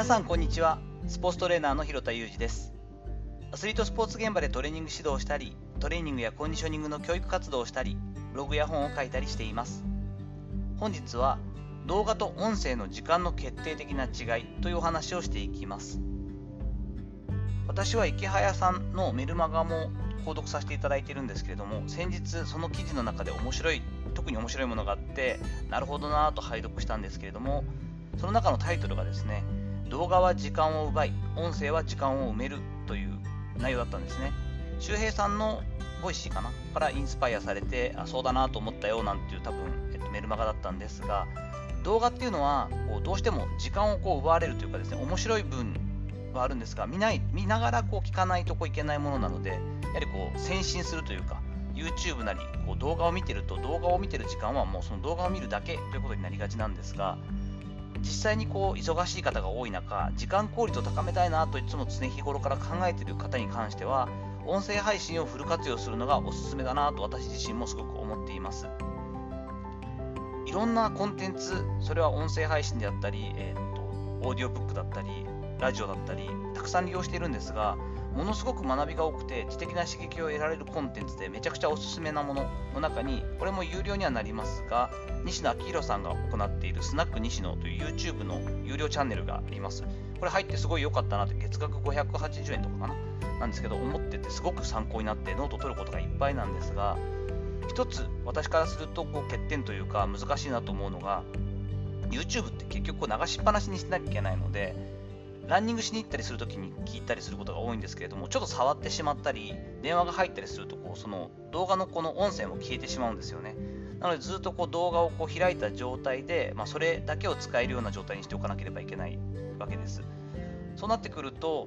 皆さんこんにちは。スポーツトレーナーの広田裕二です。アスリートスポーツ現場でトレーニング指導をしたりトレーニングやコンディショニングの教育活動をしたりブログや本を書いたりしています。本日は動画と音声の時間の決定的な違いというお話をしていきます。私は池早さんのメルマガも購読させていただいているんですけれども先日その記事の中で面白い特に面白いものがあってなるほどなぁと拝読したんですけれどもその中のタイトルがですね動画は時間を奪い音声は時間を埋めるという内容だったんですね。周平さんの Voicy かなからインスパイアされてあそうだなと思ったよなんていう多分、えっと、メルマガだったんですが動画っていうのはこうどうしても時間をこう奪われるというかですね面白い分はあるんですが見ない見ながらこう聞かないとこいけないものなのでやはりこう専心するというか YouTube なりこう動画を見てると動画を見てる時間はもうその動画を見るだけということになりがちなんですが実際にこう忙しい方が多い中時間効率を高めたいなといつも常日頃から考えている方に関しては音声配信をフル活用するのがおすすめだなと私自身もすごく思っています。いろんなコンテンツそれは音声配信であったり、えー、っとオーディオブックだったりラジオだったりたくさん利用しているんですがものすごく学びが多くて知的な刺激を得られるコンテンツでめちゃくちゃおすすめなものの中にこれも有料にはなりますが西野亮廣さんが行っているスナック西野という YouTube の有料チャンネルがあります。これ入ってすごい良かったなって月額580円とかかな？なんですけど思っててすごく参考になってノート取ることがいっぱいなんですが一つ私からするとこう欠点というか難しいなと思うのが YouTube って結局流しっぱなしにしなきゃいけないのでランニングしに行ったりするときに聞いたりすることが多いんですけれども、ちょっと触ってしまったり、電話が入ったりするとこう、その動画のこの音声も消えてしまうんですよね。なので、ずっとこう動画をこう開いた状態で、まあ、それだけを使えるような状態にしておかなければいけないわけです。そうなってくると、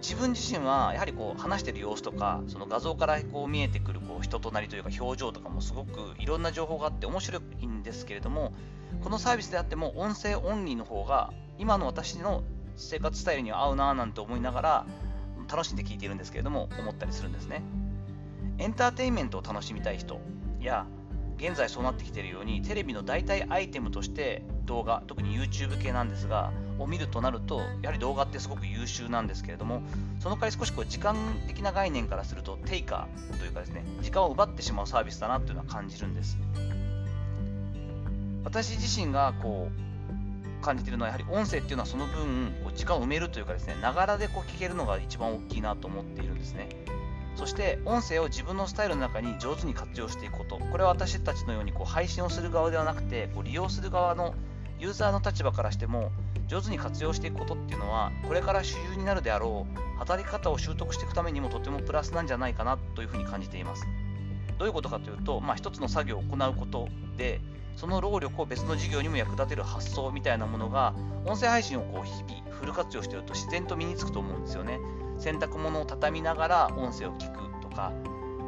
自分自身はやはりこう話してる様子とか、その画像からこう見えてくるこう人となりというか表情とかもすごくいろんな情報があって面白いんですけれども、このサービスであっても音声オンリーの方が今の私の生活スタイルに合うなぁなんて思いながら楽しんで聞いているんですけれども思ったりするんですね。エンターテインメントを楽しみたい人や現在そうなってきているようにテレビの代替アイテムとして動画特に YouTube 系なんですがを見るとなるとやはり動画ってすごく優秀なんですけれどもその代わり少しこう時間的な概念からするとテイカーというかですね時間を奪ってしまうサービスだなというのは感じるんです。私自身がこう感じてるのはやはり音声っていうのはその分時間を埋めるというかですねながらでこう聞けるのが一番大きいなと思っているんですね。そして音声を自分のスタイルの中に上手に活用していくこと。これは私たちのようにこう配信をする側ではなくてこう利用する側のユーザーの立場からしても上手に活用していくことっていうのはこれから主流になるであろう働き方を習得していくためにもとてもプラスなんじゃないかなというふうに感じています。どういうことかというと、まあ、一つの作業を行うことでその労力を別の事業にも役立てる発想みたいなものが音声配信をこう日々フル活用していると自然と身につくと思うんですよね。洗濯物を畳みながら音声を聞くとか、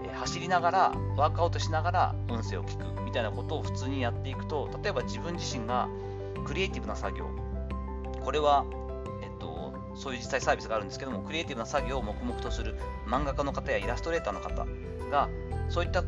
え、走りながらワークアウトしながら音声を聞くみたいなことを普通にやっていくと例えば自分自身がクリエイティブな作業これはそういう実際サービスがあるんですけどもクリエイティブな作業を黙々とする漫画家の方やイラストレーターの方がそういった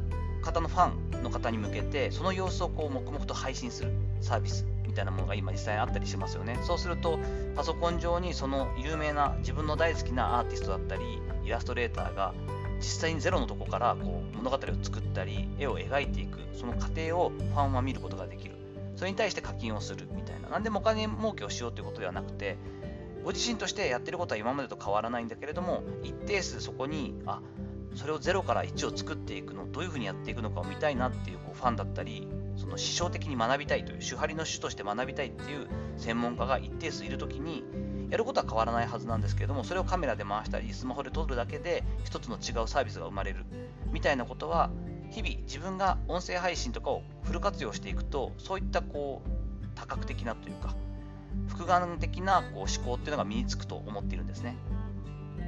方のファンの方に向けてその様子をこう黙々と配信するサービスみたいなものが今実際にあったりしますよね。そうするとパソコン上にその有名な自分の大好きなアーティストだったりイラストレーターが実際にゼロのとこからこう物語を作ったり絵を描いていくその過程をファンは見ることができる。それに対して課金をするみたいな。何でもお金儲けをしようということではなくてご自身としてやってることは今までと変わらないんだけれども一定数そこにあそれを0から1を作っていくのどういうふうにやっていくのかを見たいなっていうこうファンだったりその師匠的に学びたいという手張りの主として学びたいっていう専門家が一定数いるときにやることは変わらないはずなんですけれどもそれをカメラで回したりスマホで撮るだけで一つの違うサービスが生まれるみたいなことは日々自分が音声配信とかをフル活用していくとそういったこう多角的なというか複眼的なこう思考っていうのが身につくと思っているんですね。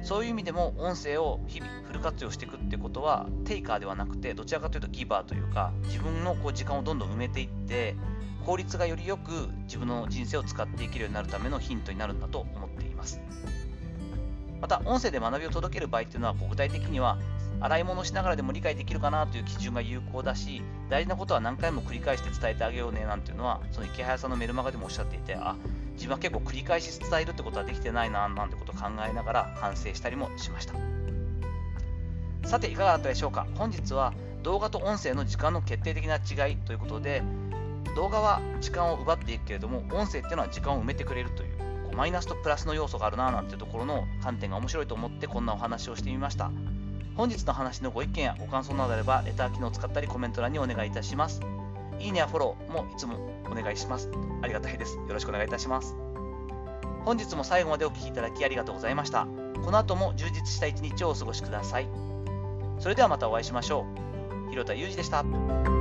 そういう意味でも音声を日々フル活用していくってことはテイカーではなくてどちらかというとギバーというか自分のこう時間をどんどん埋めていって効率がよりよく自分の人生を使っていけるようになるためのヒントになるんだと思っています。また音声で学びを届ける場合っていうのは具体的には洗い物しながらでも理解できるかなという基準が有効だし大事なことは何回も繰り返して伝えてあげようねなんていうのはその池早さんのメルマガでもおっしゃっていてあ自分は結構繰り返し伝えるってことはできてないななんてことを考えながら反省したりもしました。さていかがだったでしょうか？本日は動画と音声の時間の決定的な違いということで動画は時間を奪っていくけれども音声っていうのは時間を埋めてくれるというこうマイナスとプラスの要素があるななんていうところの観点が面白いと思ってこんなお話をしてみました。本日の話のご意見やご感想などあればレター機能を使ったりコメント欄にお願いいたします。いいねやフォローもいつもお願いします。ありがたいです。よろしくお願いいたします。本日も最後までお聴きいただきありがとうございました。この後も充実した一日をお過ごしください。それではまたお会いしましょう。広田裕二でした。